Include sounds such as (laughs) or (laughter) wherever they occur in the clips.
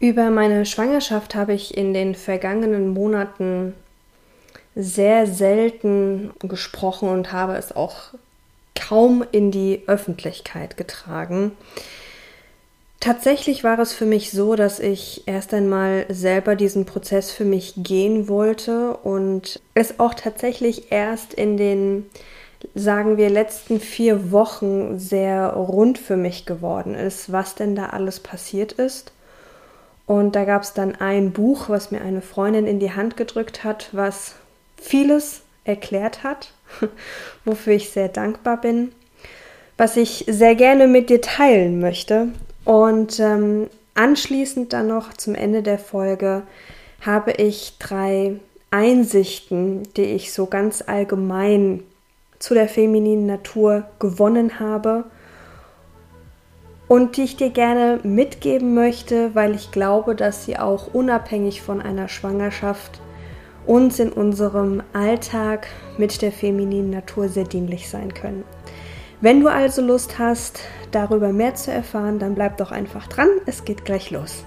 Über meine Schwangerschaft habe ich in den vergangenen Monaten sehr selten gesprochen und habe es auch kaum in die Öffentlichkeit getragen. Tatsächlich war es für mich so, dass ich erst einmal selber diesen Prozess für mich gehen wollte und es auch tatsächlich erst in den, sagen wir, letzten vier Wochen sehr rund für mich geworden ist, was denn da alles passiert ist. Und da gab es dann ein Buch, was mir eine Freundin in die Hand gedrückt hat, was vieles erklärt hat, (laughs) wofür ich sehr dankbar bin, was ich sehr gerne mit dir teilen möchte. Und ähm, anschließend dann noch zum Ende der Folge habe ich drei Einsichten, die ich so ganz allgemein zu der femininen Natur gewonnen habe und die ich dir gerne mitgeben möchte, weil ich glaube, dass sie auch unabhängig von einer Schwangerschaft uns in unserem Alltag mit der femininen Natur sehr dienlich sein können. Wenn du also Lust hast, darüber mehr zu erfahren, dann bleib doch einfach dran, es geht gleich los.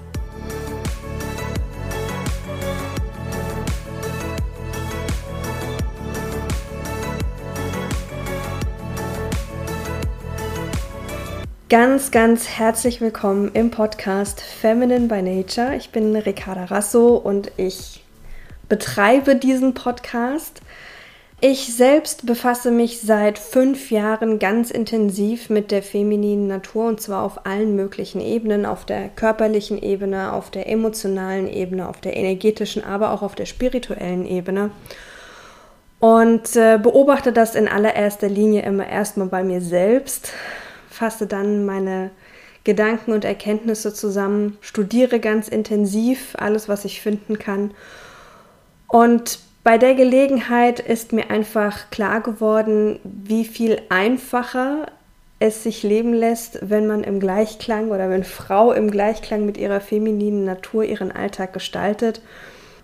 Ganz, ganz herzlich willkommen im Podcast Feminine by Nature. Ich bin Ricarda Rasso und ich betreibe diesen Podcast. Ich selbst befasse mich seit fünf Jahren ganz intensiv mit der femininen Natur und zwar auf allen möglichen Ebenen, auf der körperlichen Ebene, auf der emotionalen Ebene, auf der energetischen, aber auch auf der spirituellen Ebene. Und äh, beobachte das in allererster Linie immer erstmal bei mir selbst, fasse dann meine Gedanken und Erkenntnisse zusammen, studiere ganz intensiv alles, was ich finden kann. Und bei der Gelegenheit ist mir einfach klar geworden, wie viel einfacher es sich leben lässt, wenn man im Gleichklang oder wenn Frau im Gleichklang mit ihrer femininen Natur ihren Alltag gestaltet.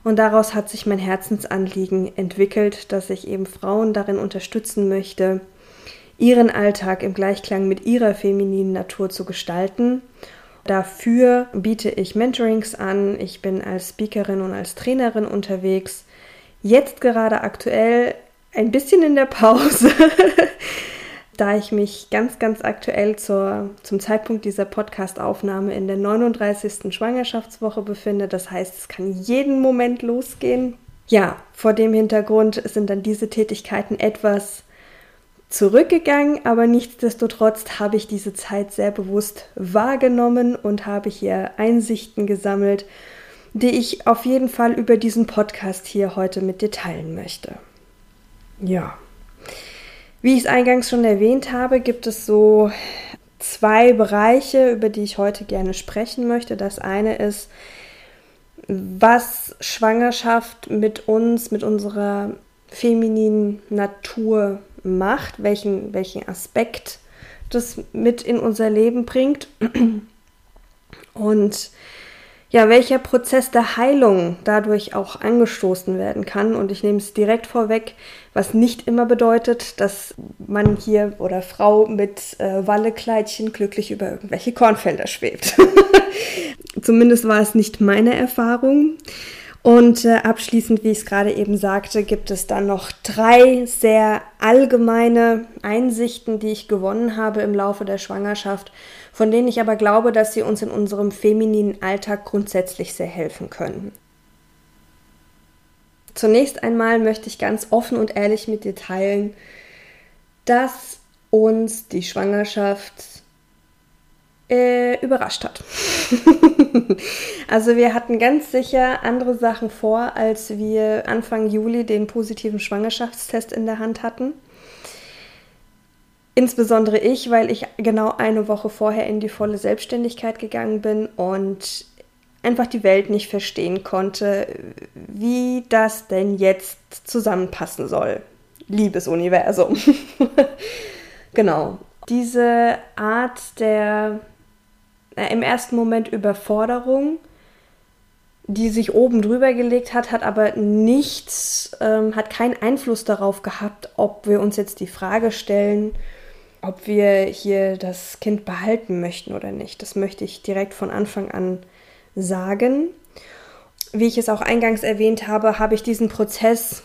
Und daraus hat sich mein Herzensanliegen entwickelt, dass ich eben Frauen darin unterstützen möchte, ihren Alltag im Gleichklang mit ihrer femininen Natur zu gestalten. Dafür biete ich Mentorings an. Ich bin als Speakerin und als Trainerin unterwegs. Jetzt gerade aktuell ein bisschen in der Pause, (laughs) da ich mich ganz, ganz aktuell zur, zum Zeitpunkt dieser Podcast-Aufnahme in der 39. Schwangerschaftswoche befinde. Das heißt, es kann jeden Moment losgehen. Ja, vor dem Hintergrund sind dann diese Tätigkeiten etwas zurückgegangen, aber nichtsdestotrotz habe ich diese Zeit sehr bewusst wahrgenommen und habe hier Einsichten gesammelt, die ich auf jeden Fall über diesen Podcast hier heute mit dir teilen möchte. Ja. Wie ich es eingangs schon erwähnt habe, gibt es so zwei Bereiche, über die ich heute gerne sprechen möchte. Das eine ist, was Schwangerschaft mit uns, mit unserer femininen Natur macht, welchen, welchen Aspekt das mit in unser Leben bringt und ja, welcher Prozess der Heilung dadurch auch angestoßen werden kann. Und ich nehme es direkt vorweg, was nicht immer bedeutet, dass man hier oder Frau mit äh, Wallekleidchen glücklich über irgendwelche Kornfelder schwebt. (laughs) Zumindest war es nicht meine Erfahrung. Und äh, abschließend, wie ich es gerade eben sagte, gibt es dann noch drei sehr allgemeine Einsichten, die ich gewonnen habe im Laufe der Schwangerschaft, von denen ich aber glaube, dass sie uns in unserem femininen Alltag grundsätzlich sehr helfen können. Zunächst einmal möchte ich ganz offen und ehrlich mit dir teilen, dass uns die Schwangerschaft äh, überrascht hat. (laughs) also wir hatten ganz sicher andere Sachen vor, als wir Anfang Juli den positiven Schwangerschaftstest in der Hand hatten. Insbesondere ich, weil ich genau eine Woche vorher in die volle Selbstständigkeit gegangen bin und einfach die Welt nicht verstehen konnte, wie das denn jetzt zusammenpassen soll. Liebes Universum. (laughs) genau. Diese Art der im ersten Moment Überforderung, die sich oben drüber gelegt hat, hat aber nichts, ähm, hat keinen Einfluss darauf gehabt, ob wir uns jetzt die Frage stellen, ob wir hier das Kind behalten möchten oder nicht. Das möchte ich direkt von Anfang an sagen. Wie ich es auch eingangs erwähnt habe, habe ich diesen Prozess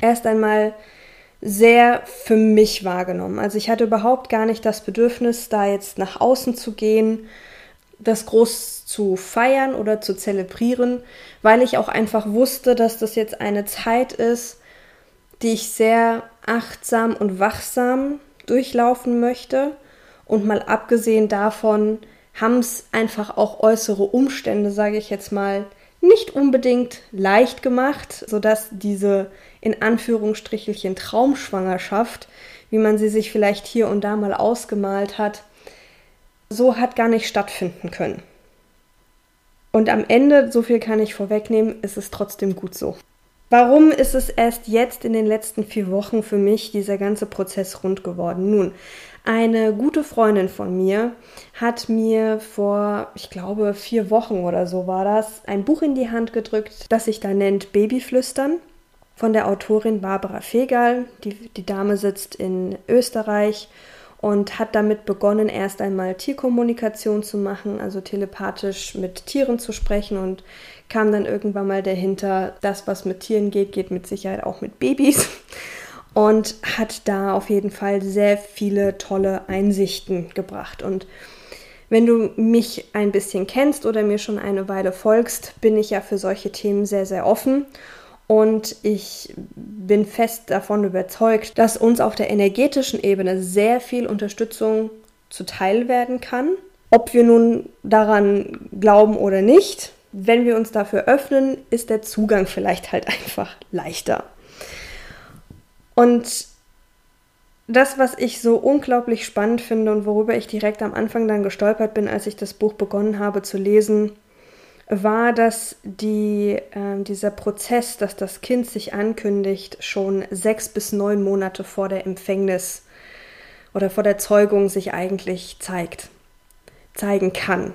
erst einmal sehr für mich wahrgenommen. Also ich hatte überhaupt gar nicht das Bedürfnis, da jetzt nach außen zu gehen, das groß zu feiern oder zu zelebrieren, weil ich auch einfach wusste, dass das jetzt eine Zeit ist, die ich sehr achtsam und wachsam durchlaufen möchte. Und mal abgesehen davon haben es einfach auch äußere Umstände, sage ich jetzt mal, nicht unbedingt leicht gemacht, sodass diese in Anführungsstrichelchen Traumschwangerschaft, wie man sie sich vielleicht hier und da mal ausgemalt hat, so hat gar nicht stattfinden können. Und am Ende, so viel kann ich vorwegnehmen, ist es trotzdem gut so. Warum ist es erst jetzt in den letzten vier Wochen für mich dieser ganze Prozess rund geworden? Nun, eine gute Freundin von mir hat mir vor, ich glaube, vier Wochen oder so war das, ein Buch in die Hand gedrückt, das sich da nennt Babyflüstern von der Autorin Barbara Fegal. Die, die Dame sitzt in Österreich und hat damit begonnen, erst einmal Tierkommunikation zu machen, also telepathisch mit Tieren zu sprechen und kam dann irgendwann mal dahinter, das, was mit Tieren geht, geht mit Sicherheit auch mit Babys und hat da auf jeden Fall sehr viele tolle Einsichten gebracht. Und wenn du mich ein bisschen kennst oder mir schon eine Weile folgst, bin ich ja für solche Themen sehr, sehr offen. Und ich bin fest davon überzeugt, dass uns auf der energetischen Ebene sehr viel Unterstützung zuteil werden kann. Ob wir nun daran glauben oder nicht, wenn wir uns dafür öffnen, ist der Zugang vielleicht halt einfach leichter. Und das, was ich so unglaublich spannend finde und worüber ich direkt am Anfang dann gestolpert bin, als ich das Buch begonnen habe zu lesen, war, dass die, äh, dieser Prozess, dass das Kind sich ankündigt, schon sechs bis neun Monate vor der Empfängnis oder vor der Zeugung sich eigentlich zeigt, zeigen kann.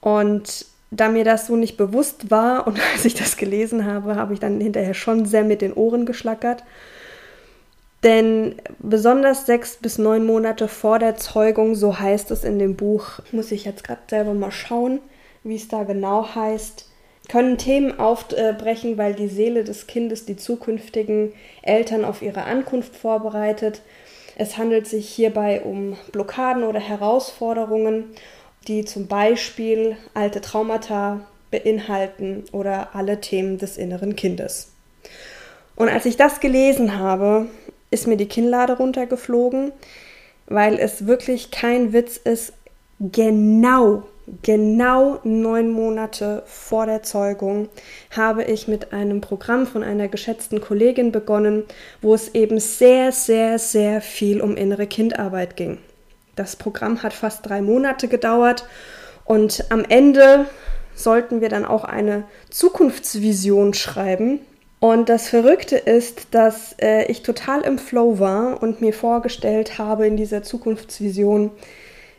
Und da mir das so nicht bewusst war (laughs) und als ich das gelesen habe, habe ich dann hinterher schon sehr mit den Ohren geschlackert. Denn besonders sechs bis neun Monate vor der Zeugung, so heißt es in dem Buch, muss ich jetzt gerade selber mal schauen, wie es da genau heißt, können Themen aufbrechen, weil die Seele des Kindes die zukünftigen Eltern auf ihre Ankunft vorbereitet. Es handelt sich hierbei um Blockaden oder Herausforderungen die zum Beispiel alte Traumata beinhalten oder alle Themen des inneren Kindes. Und als ich das gelesen habe, ist mir die Kinnlade runtergeflogen, weil es wirklich kein Witz ist, genau, genau neun Monate vor der Zeugung habe ich mit einem Programm von einer geschätzten Kollegin begonnen, wo es eben sehr, sehr, sehr viel um innere Kindarbeit ging. Das Programm hat fast drei Monate gedauert und am Ende sollten wir dann auch eine Zukunftsvision schreiben. Und das Verrückte ist, dass äh, ich total im Flow war und mir vorgestellt habe in dieser Zukunftsvision,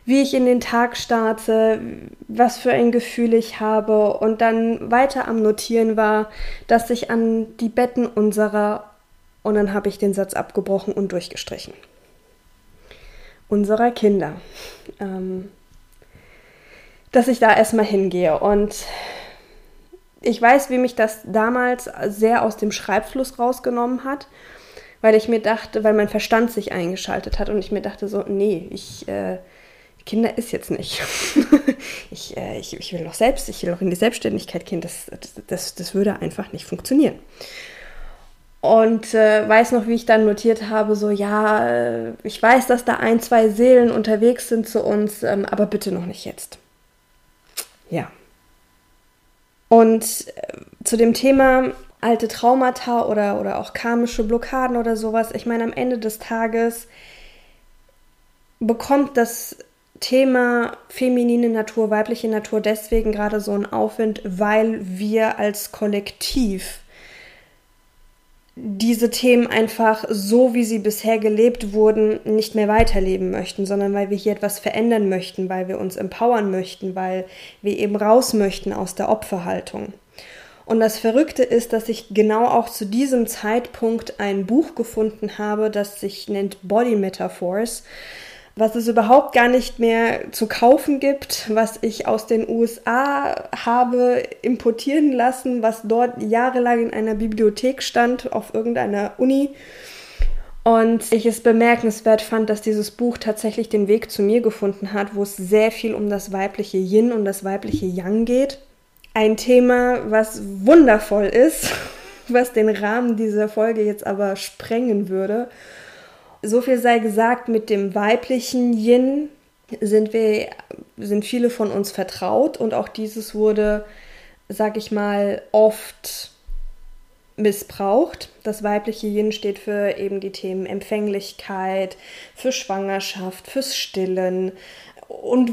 wie ich in den Tag starte, was für ein Gefühl ich habe und dann weiter am Notieren war, dass ich an die Betten unserer und dann habe ich den Satz abgebrochen und durchgestrichen unserer Kinder. Ähm, dass ich da erstmal hingehe. Und ich weiß, wie mich das damals sehr aus dem Schreibfluss rausgenommen hat, weil ich mir dachte, weil mein Verstand sich eingeschaltet hat und ich mir dachte so, nee, ich, äh, Kinder ist jetzt nicht. (laughs) ich, äh, ich, ich will doch selbst, ich will doch in die Selbstständigkeit gehen. Das, das, das würde einfach nicht funktionieren. Und äh, weiß noch, wie ich dann notiert habe, so ja, äh, ich weiß, dass da ein, zwei Seelen unterwegs sind zu uns, ähm, aber bitte noch nicht jetzt. Ja. Und äh, zu dem Thema alte Traumata oder, oder auch karmische Blockaden oder sowas, ich meine, am Ende des Tages bekommt das Thema feminine Natur, weibliche Natur deswegen gerade so einen Aufwind, weil wir als Kollektiv diese Themen einfach so, wie sie bisher gelebt wurden, nicht mehr weiterleben möchten, sondern weil wir hier etwas verändern möchten, weil wir uns empowern möchten, weil wir eben raus möchten aus der Opferhaltung. Und das Verrückte ist, dass ich genau auch zu diesem Zeitpunkt ein Buch gefunden habe, das sich nennt Body Metaphors. Was es überhaupt gar nicht mehr zu kaufen gibt, was ich aus den USA habe importieren lassen, was dort jahrelang in einer Bibliothek stand, auf irgendeiner Uni. Und ich es bemerkenswert fand, dass dieses Buch tatsächlich den Weg zu mir gefunden hat, wo es sehr viel um das weibliche Yin und das weibliche Yang geht. Ein Thema, was wundervoll ist, (laughs) was den Rahmen dieser Folge jetzt aber sprengen würde. So viel sei gesagt, mit dem weiblichen Yin sind wir, sind viele von uns vertraut und auch dieses wurde, sag ich mal, oft missbraucht. Das weibliche Yin steht für eben die Themen Empfänglichkeit, für Schwangerschaft, fürs Stillen und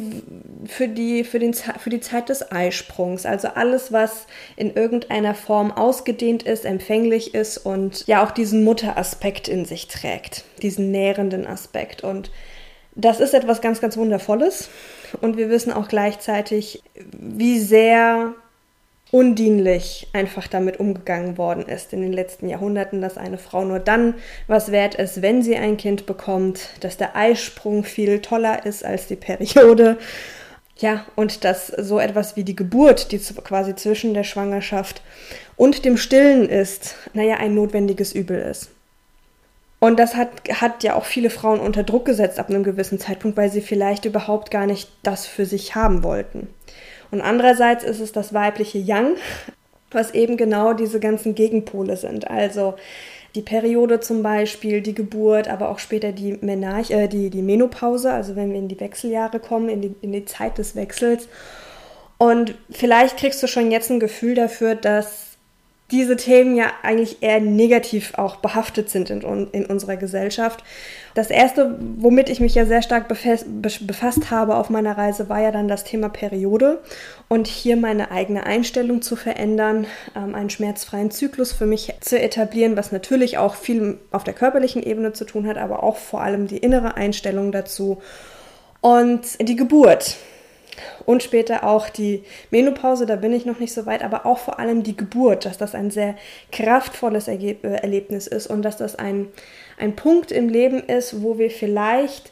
für die, für, den, für die Zeit des Eisprungs. Also alles, was in irgendeiner Form ausgedehnt ist, empfänglich ist und ja auch diesen Mutteraspekt in sich trägt, diesen nährenden Aspekt. Und das ist etwas ganz, ganz Wundervolles. Und wir wissen auch gleichzeitig, wie sehr undienlich einfach damit umgegangen worden ist in den letzten Jahrhunderten, dass eine Frau nur dann was wert ist, wenn sie ein Kind bekommt, dass der Eisprung viel toller ist als die Periode. Ja, und dass so etwas wie die Geburt, die quasi zwischen der Schwangerschaft und dem Stillen ist, naja, ein notwendiges Übel ist. Und das hat, hat ja auch viele Frauen unter Druck gesetzt ab einem gewissen Zeitpunkt, weil sie vielleicht überhaupt gar nicht das für sich haben wollten. Und andererseits ist es das weibliche Yang, was eben genau diese ganzen Gegenpole sind. Also die Periode zum Beispiel, die Geburt, aber auch später die, Menarch, äh, die, die Menopause, also wenn wir in die Wechseljahre kommen, in die, in die Zeit des Wechsels. Und vielleicht kriegst du schon jetzt ein Gefühl dafür, dass diese Themen ja eigentlich eher negativ auch behaftet sind in, in unserer Gesellschaft. Das erste, womit ich mich ja sehr stark befasst habe auf meiner Reise, war ja dann das Thema Periode und hier meine eigene Einstellung zu verändern, ähm, einen schmerzfreien Zyklus für mich zu etablieren, was natürlich auch viel auf der körperlichen Ebene zu tun hat, aber auch vor allem die innere Einstellung dazu und die Geburt und später auch die Menopause, da bin ich noch nicht so weit, aber auch vor allem die Geburt, dass das ein sehr kraftvolles Erge äh, Erlebnis ist und dass das ein, ein Punkt im Leben ist, wo wir vielleicht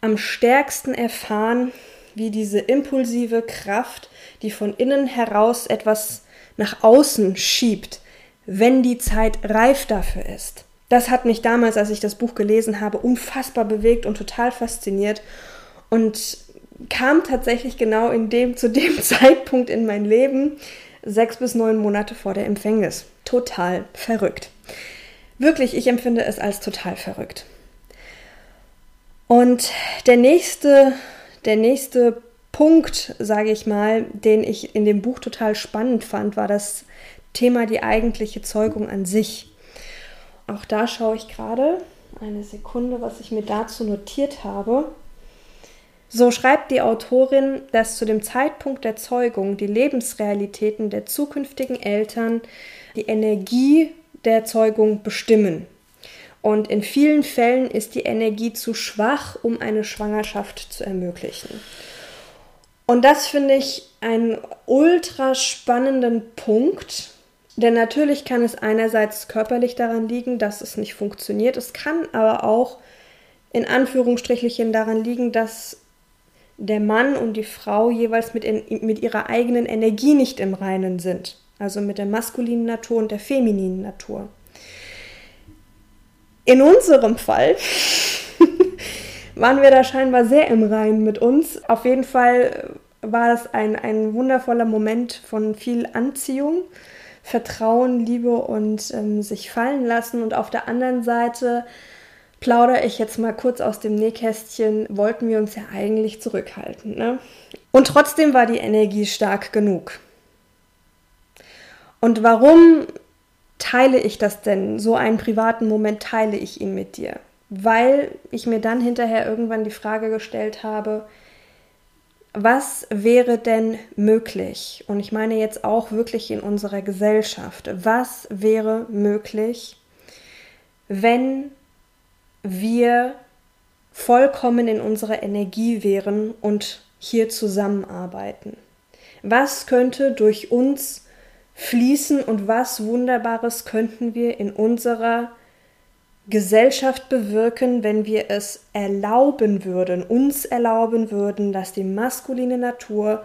am stärksten erfahren, wie diese impulsive Kraft, die von innen heraus etwas nach außen schiebt, wenn die Zeit reif dafür ist. Das hat mich damals, als ich das Buch gelesen habe, unfassbar bewegt und total fasziniert. Und kam tatsächlich genau in dem, zu dem (laughs) Zeitpunkt in mein Leben, sechs bis neun Monate vor der Empfängnis. Total verrückt. Wirklich, ich empfinde es als total verrückt. Und der nächste, der nächste Punkt, sage ich mal, den ich in dem Buch total spannend fand, war das Thema die eigentliche Zeugung an sich. Auch da schaue ich gerade eine Sekunde, was ich mir dazu notiert habe. So schreibt die Autorin, dass zu dem Zeitpunkt der Zeugung die Lebensrealitäten der zukünftigen Eltern die Energie der Zeugung bestimmen. Und in vielen Fällen ist die Energie zu schwach, um eine Schwangerschaft zu ermöglichen. Und das finde ich einen ultra spannenden Punkt, denn natürlich kann es einerseits körperlich daran liegen, dass es nicht funktioniert. Es kann aber auch in Anführungsstrichen daran liegen, dass der Mann und die Frau jeweils mit, in, mit ihrer eigenen Energie nicht im Reinen sind. Also mit der maskulinen Natur und der femininen Natur. In unserem Fall (laughs) waren wir da scheinbar sehr im Reinen mit uns. Auf jeden Fall war das ein, ein wundervoller Moment von viel Anziehung, Vertrauen, Liebe und ähm, sich fallen lassen. Und auf der anderen Seite plaudere ich jetzt mal kurz aus dem Nähkästchen, wollten wir uns ja eigentlich zurückhalten. Ne? Und trotzdem war die Energie stark genug. Und warum teile ich das denn? So einen privaten Moment teile ich ihn mit dir. Weil ich mir dann hinterher irgendwann die Frage gestellt habe, was wäre denn möglich? Und ich meine jetzt auch wirklich in unserer Gesellschaft. Was wäre möglich, wenn wir vollkommen in unserer Energie wären und hier zusammenarbeiten. Was könnte durch uns fließen und was Wunderbares könnten wir in unserer Gesellschaft bewirken, wenn wir es erlauben würden, uns erlauben würden, dass die maskuline Natur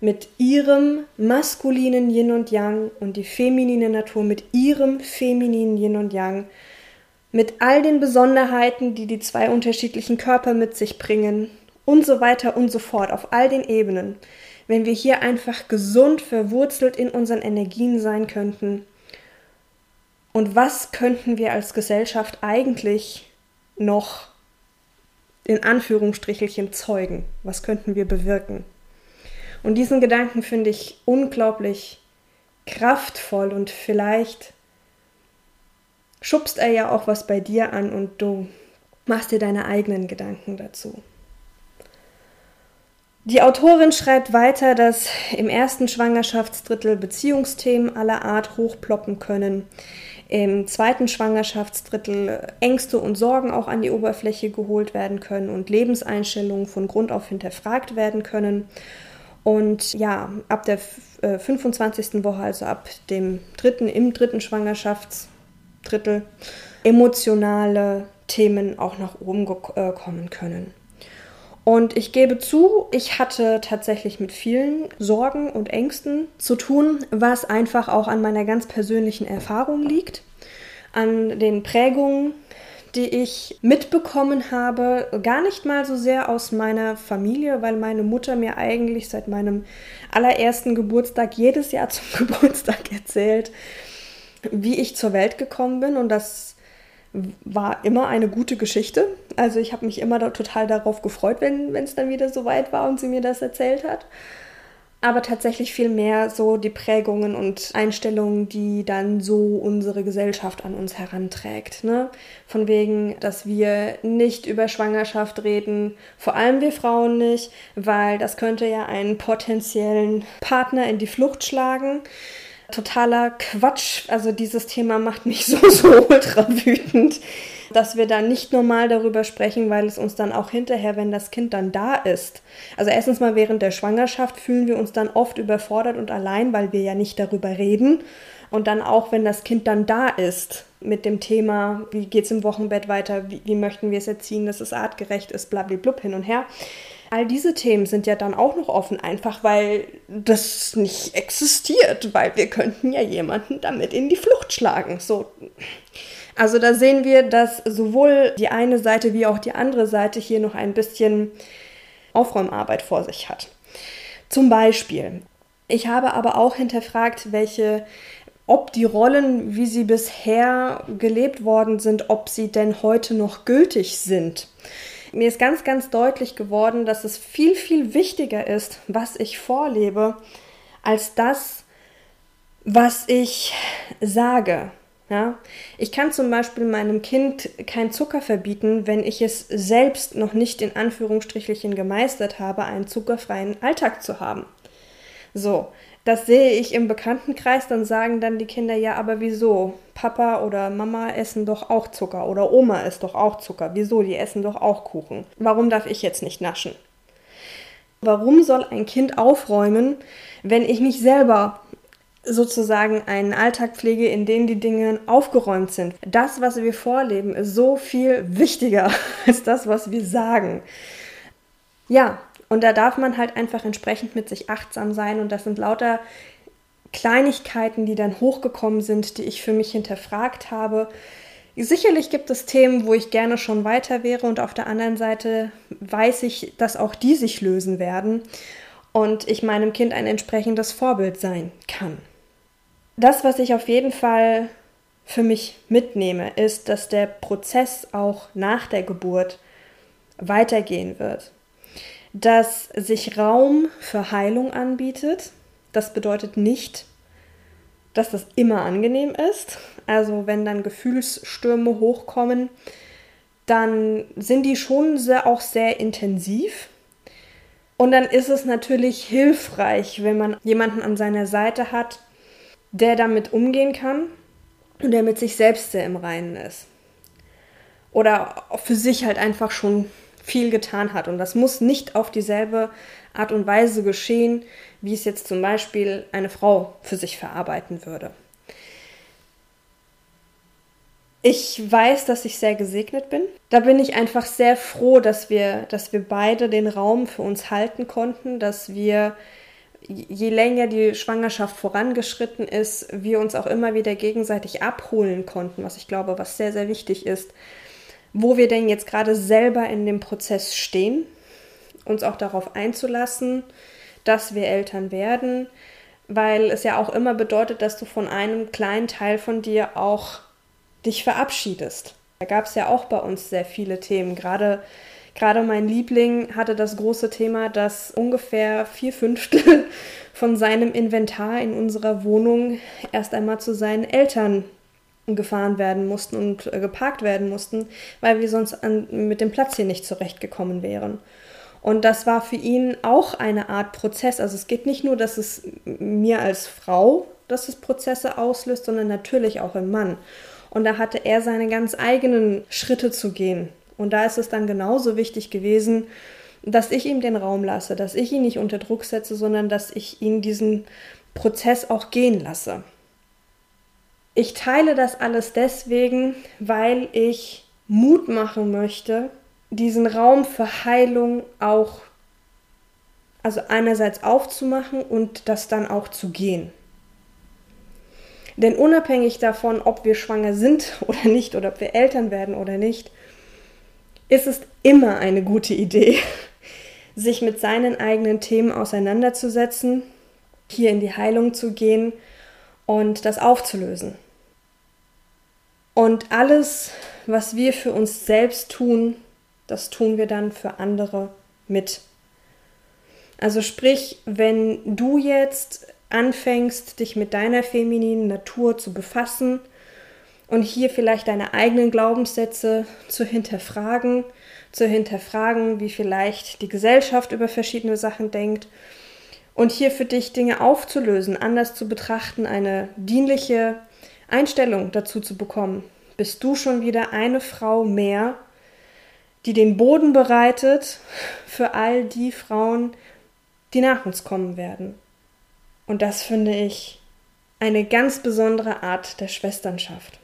mit ihrem maskulinen Yin und Yang und die feminine Natur mit ihrem femininen Yin und Yang, mit all den Besonderheiten, die die zwei unterschiedlichen Körper mit sich bringen und so weiter und so fort auf all den Ebenen, wenn wir hier einfach gesund verwurzelt in unseren Energien sein könnten. Und was könnten wir als Gesellschaft eigentlich noch in Anführungsstrichelchen zeugen? Was könnten wir bewirken? Und diesen Gedanken finde ich unglaublich kraftvoll und vielleicht schubst er ja auch was bei dir an und du machst dir deine eigenen Gedanken dazu. Die Autorin schreibt weiter, dass im ersten Schwangerschaftsdrittel Beziehungsthemen aller Art hochploppen können, im zweiten Schwangerschaftsdrittel Ängste und Sorgen auch an die Oberfläche geholt werden können und Lebenseinstellungen von Grund auf hinterfragt werden können und ja, ab der äh, 25. Woche, also ab dem dritten, im dritten Schwangerschaftsdrittel, emotionale Themen auch nach oben äh, kommen können. Und ich gebe zu, ich hatte tatsächlich mit vielen Sorgen und Ängsten zu tun, was einfach auch an meiner ganz persönlichen Erfahrung liegt, an den Prägungen, die ich mitbekommen habe, gar nicht mal so sehr aus meiner Familie, weil meine Mutter mir eigentlich seit meinem allerersten Geburtstag jedes Jahr zum (laughs) Geburtstag erzählt, wie ich zur Welt gekommen bin und das war immer eine gute Geschichte. Also ich habe mich immer da total darauf gefreut, wenn es dann wieder so weit war und sie mir das erzählt hat aber tatsächlich viel mehr so die Prägungen und Einstellungen, die dann so unsere Gesellschaft an uns heranträgt. Ne? Von wegen, dass wir nicht über Schwangerschaft reden, vor allem wir Frauen nicht, weil das könnte ja einen potenziellen Partner in die Flucht schlagen. Totaler Quatsch. Also dieses Thema macht mich (laughs) so, so ultra wütend dass wir dann nicht normal darüber sprechen, weil es uns dann auch hinterher, wenn das Kind dann da ist. Also erstens mal während der Schwangerschaft fühlen wir uns dann oft überfordert und allein, weil wir ja nicht darüber reden. Und dann auch, wenn das Kind dann da ist mit dem Thema, wie geht es im Wochenbett weiter, wie, wie möchten wir es erziehen, dass es artgerecht ist, blablablub hin und her. All diese Themen sind ja dann auch noch offen, einfach weil das nicht existiert, weil wir könnten ja jemanden damit in die Flucht schlagen. So, also da sehen wir, dass sowohl die eine Seite wie auch die andere Seite hier noch ein bisschen Aufräumarbeit vor sich hat. Zum Beispiel, ich habe aber auch hinterfragt, welche, ob die Rollen, wie sie bisher gelebt worden sind, ob sie denn heute noch gültig sind. Mir ist ganz, ganz deutlich geworden, dass es viel, viel wichtiger ist, was ich vorlebe, als das, was ich sage. Ja? Ich kann zum Beispiel meinem Kind kein Zucker verbieten, wenn ich es selbst noch nicht in Anführungsstrichelchen gemeistert habe, einen zuckerfreien Alltag zu haben. So, das sehe ich im Bekanntenkreis, dann sagen dann die Kinder, ja, aber wieso? Papa oder Mama essen doch auch Zucker oder Oma isst doch auch Zucker. Wieso? Die essen doch auch Kuchen. Warum darf ich jetzt nicht naschen? Warum soll ein Kind aufräumen, wenn ich nicht selber sozusagen einen Alltag pflege, in dem die Dinge aufgeräumt sind. Das, was wir vorleben, ist so viel wichtiger (laughs) als das, was wir sagen. Ja, und da darf man halt einfach entsprechend mit sich achtsam sein und das sind lauter Kleinigkeiten, die dann hochgekommen sind, die ich für mich hinterfragt habe. Sicherlich gibt es Themen, wo ich gerne schon weiter wäre und auf der anderen Seite weiß ich, dass auch die sich lösen werden und ich meinem Kind ein entsprechendes Vorbild sein kann. Das, was ich auf jeden Fall für mich mitnehme, ist, dass der Prozess auch nach der Geburt weitergehen wird. Dass sich Raum für Heilung anbietet. Das bedeutet nicht, dass das immer angenehm ist. Also wenn dann Gefühlsstürme hochkommen, dann sind die schon sehr, auch sehr intensiv. Und dann ist es natürlich hilfreich, wenn man jemanden an seiner Seite hat, der damit umgehen kann und der mit sich selbst sehr im Reinen ist. Oder für sich halt einfach schon viel getan hat. Und das muss nicht auf dieselbe Art und Weise geschehen, wie es jetzt zum Beispiel eine Frau für sich verarbeiten würde. Ich weiß, dass ich sehr gesegnet bin. Da bin ich einfach sehr froh, dass wir, dass wir beide den Raum für uns halten konnten, dass wir je länger die Schwangerschaft vorangeschritten ist, wir uns auch immer wieder gegenseitig abholen konnten, was ich glaube, was sehr, sehr wichtig ist, wo wir denn jetzt gerade selber in dem Prozess stehen, uns auch darauf einzulassen, dass wir Eltern werden, weil es ja auch immer bedeutet, dass du von einem kleinen Teil von dir auch dich verabschiedest. Da gab es ja auch bei uns sehr viele Themen, gerade Gerade mein Liebling hatte das große Thema, dass ungefähr vier Fünftel (laughs) von seinem Inventar in unserer Wohnung erst einmal zu seinen Eltern gefahren werden mussten und äh, geparkt werden mussten, weil wir sonst an, mit dem Platz hier nicht zurechtgekommen wären. Und das war für ihn auch eine Art Prozess. Also es geht nicht nur, dass es mir als Frau, dass es Prozesse auslöst, sondern natürlich auch im Mann. Und da hatte er seine ganz eigenen Schritte zu gehen. Und da ist es dann genauso wichtig gewesen, dass ich ihm den Raum lasse, dass ich ihn nicht unter Druck setze, sondern dass ich ihn diesen Prozess auch gehen lasse. Ich teile das alles deswegen, weil ich Mut machen möchte, diesen Raum für Heilung auch, also einerseits aufzumachen und das dann auch zu gehen. Denn unabhängig davon, ob wir schwanger sind (laughs) oder nicht, oder ob wir Eltern werden oder nicht, ist es immer eine gute Idee, (laughs) sich mit seinen eigenen Themen auseinanderzusetzen, hier in die Heilung zu gehen und das aufzulösen. Und alles, was wir für uns selbst tun, das tun wir dann für andere mit. Also sprich, wenn du jetzt anfängst, dich mit deiner femininen Natur zu befassen, und hier vielleicht deine eigenen Glaubenssätze zu hinterfragen, zu hinterfragen, wie vielleicht die Gesellschaft über verschiedene Sachen denkt und hier für dich Dinge aufzulösen, anders zu betrachten, eine dienliche Einstellung dazu zu bekommen, bist du schon wieder eine Frau mehr, die den Boden bereitet für all die Frauen, die nach uns kommen werden. Und das finde ich eine ganz besondere Art der Schwesternschaft.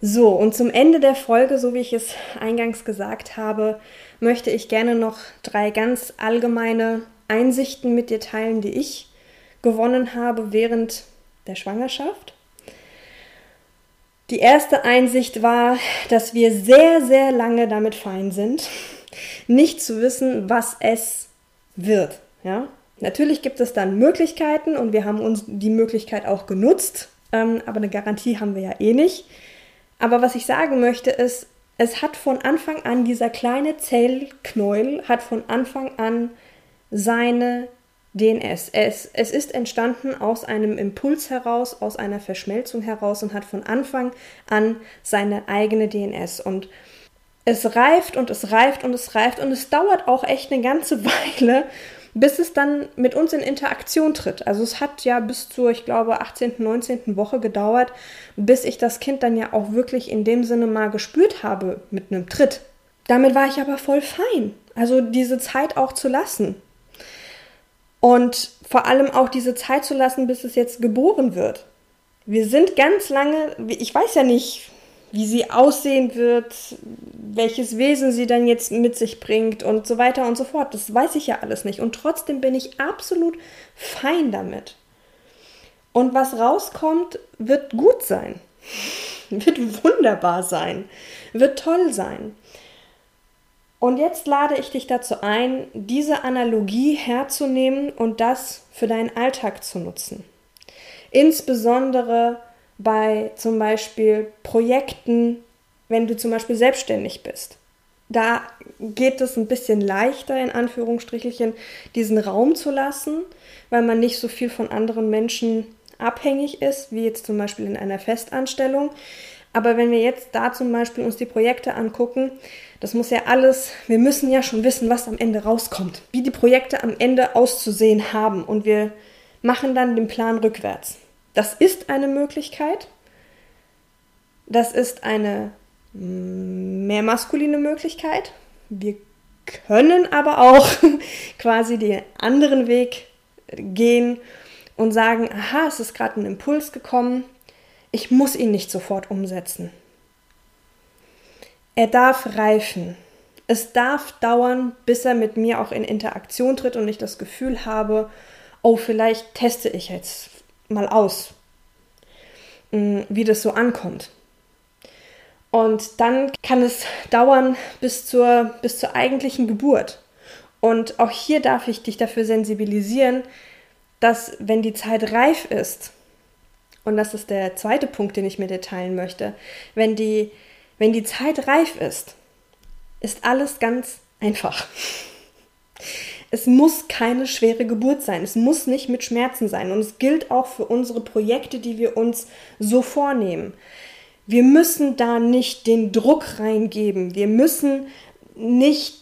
So, und zum Ende der Folge, so wie ich es eingangs gesagt habe, möchte ich gerne noch drei ganz allgemeine Einsichten mit dir teilen, die ich gewonnen habe während der Schwangerschaft. Die erste Einsicht war, dass wir sehr, sehr lange damit fein sind, nicht zu wissen, was es wird. Ja? Natürlich gibt es dann Möglichkeiten und wir haben uns die Möglichkeit auch genutzt, ähm, aber eine Garantie haben wir ja eh nicht. Aber was ich sagen möchte ist, es hat von Anfang an, dieser kleine Zellknäuel hat von Anfang an seine DNS. Es, es ist entstanden aus einem Impuls heraus, aus einer Verschmelzung heraus und hat von Anfang an seine eigene DNS. Und es reift und es reift und es reift und es dauert auch echt eine ganze (laughs) Weile, bis es dann mit uns in Interaktion tritt. Also es hat ja bis zur, ich glaube, 18., 19. Woche gedauert, bis ich das Kind dann ja auch wirklich in dem Sinne mal gespürt habe mit einem Tritt. Damit war ich aber voll fein. Also diese Zeit auch zu lassen. Und vor allem auch diese Zeit zu lassen, bis es jetzt geboren wird. Wir sind ganz lange, ich weiß ja nicht, wie sie aussehen wird, welches Wesen sie dann jetzt mit sich bringt und so weiter und so fort. Das weiß ich ja alles nicht. Und trotzdem bin ich absolut fein damit. Und was rauskommt, wird gut sein. (laughs) Wird wunderbar sein. Wird toll sein. Und jetzt lade ich dich dazu ein, diese Analogie herzunehmen und das für deinen Alltag zu nutzen. Insbesondere bei zum Beispiel Projekten, wenn du zum Beispiel selbstständig bist. Da geht es ein bisschen leichter, in Anführungsstrichelchen, diesen Raum zu lassen, weil man nicht so viel von anderen Menschen abhängig ist, wie jetzt zum Beispiel in einer Festanstellung. Aber wenn wir jetzt da zum Beispiel uns die Projekte angucken, das muss ja alles, wir müssen ja schon wissen, was am Ende rauskommt, wie die Projekte am Ende auszusehen haben. Und wir machen dann den Plan rückwärts. Das ist eine Möglichkeit. Das ist eine mehr maskuline Möglichkeit. Wir können aber auch (laughs) quasi den anderen Weg gehen und sagen, aha, es ist gerade ein Impuls gekommen. Ich muss ihn nicht sofort umsetzen. Er darf reifen. Es darf dauern, bis er mit mir auch in Interaktion tritt und ich das Gefühl habe, oh, vielleicht teste ich jetzt mal aus, mm, wie das so ankommt. Und dann kann es dauern bis zur, bis zur eigentlichen Geburt. Und auch hier darf ich dich dafür sensibilisieren, dass wenn die Zeit reif ist, und das ist der zweite Punkt, den ich mit dir teilen möchte, wenn die, wenn die Zeit reif ist, ist alles ganz einfach. Es muss keine schwere Geburt sein. Es muss nicht mit Schmerzen sein. Und es gilt auch für unsere Projekte, die wir uns so vornehmen. Wir müssen da nicht den Druck reingeben. Wir müssen nicht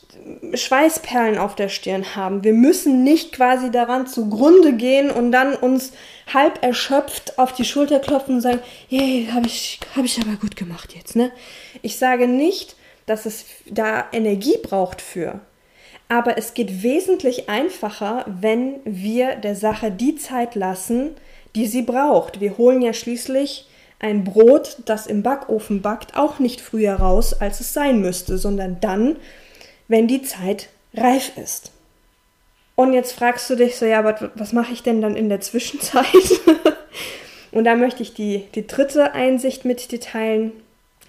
Schweißperlen auf der Stirn haben. Wir müssen nicht quasi daran zugrunde gehen und dann uns halb erschöpft auf die Schulter klopfen und sagen, hey, habe ich, hab ich aber gut gemacht jetzt, ne? Ich sage nicht, dass es da Energie braucht für. Aber es geht wesentlich einfacher, wenn wir der Sache die Zeit lassen, die sie braucht. Wir holen ja schließlich ein Brot, das im Backofen backt, auch nicht früher raus, als es sein müsste, sondern dann, wenn die Zeit reif ist. Und jetzt fragst du dich so, ja, aber was mache ich denn dann in der Zwischenzeit? (laughs) Und da möchte ich die, die dritte Einsicht mit dir teilen.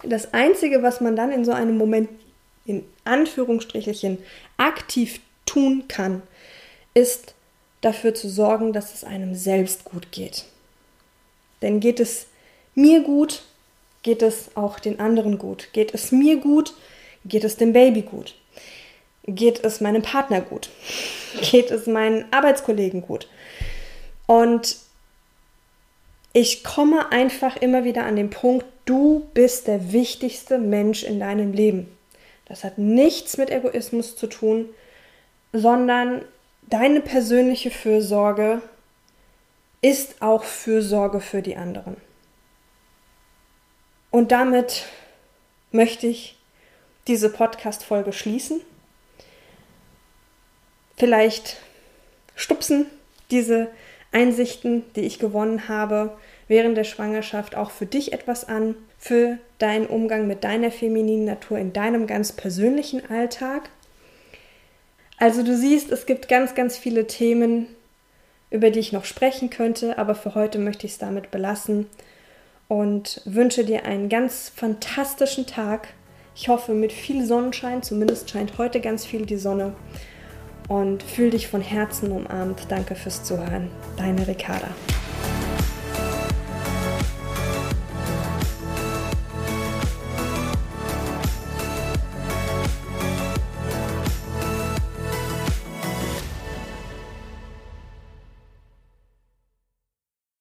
Das Einzige, was man dann in so einem Moment in Anführungsstrichelchen aktiv tun kann, ist dafür zu sorgen, dass es einem selbst gut geht. Denn geht es mir gut, geht es auch den anderen gut. Geht es mir gut, geht es dem Baby gut geht es meinem Partner gut? Geht es meinen Arbeitskollegen gut? Und ich komme einfach immer wieder an den Punkt, du bist der wichtigste Mensch in deinem Leben. Das hat nichts mit Egoismus zu tun, sondern deine persönliche Fürsorge ist auch Fürsorge für die anderen. Und damit möchte ich diese Podcast-Folge schließen. Vielleicht stupsen diese Einsichten, die ich gewonnen habe, während der Schwangerschaft auch für dich etwas an, für deinen Umgang mit deiner femininen Natur in deinem ganz persönlichen Alltag. Also du siehst, es gibt ganz, ganz viele Themen, über die ich noch sprechen könnte, aber für heute möchte ich es damit belassen und wünsche dir einen ganz fantastischen Tag. Ich hoffe mit viel Sonnenschein, zumindest scheint heute ganz viel die Sonne und fühl dich von Herzen umarmt. Danke fürs Zuhören. Deine Ricarda.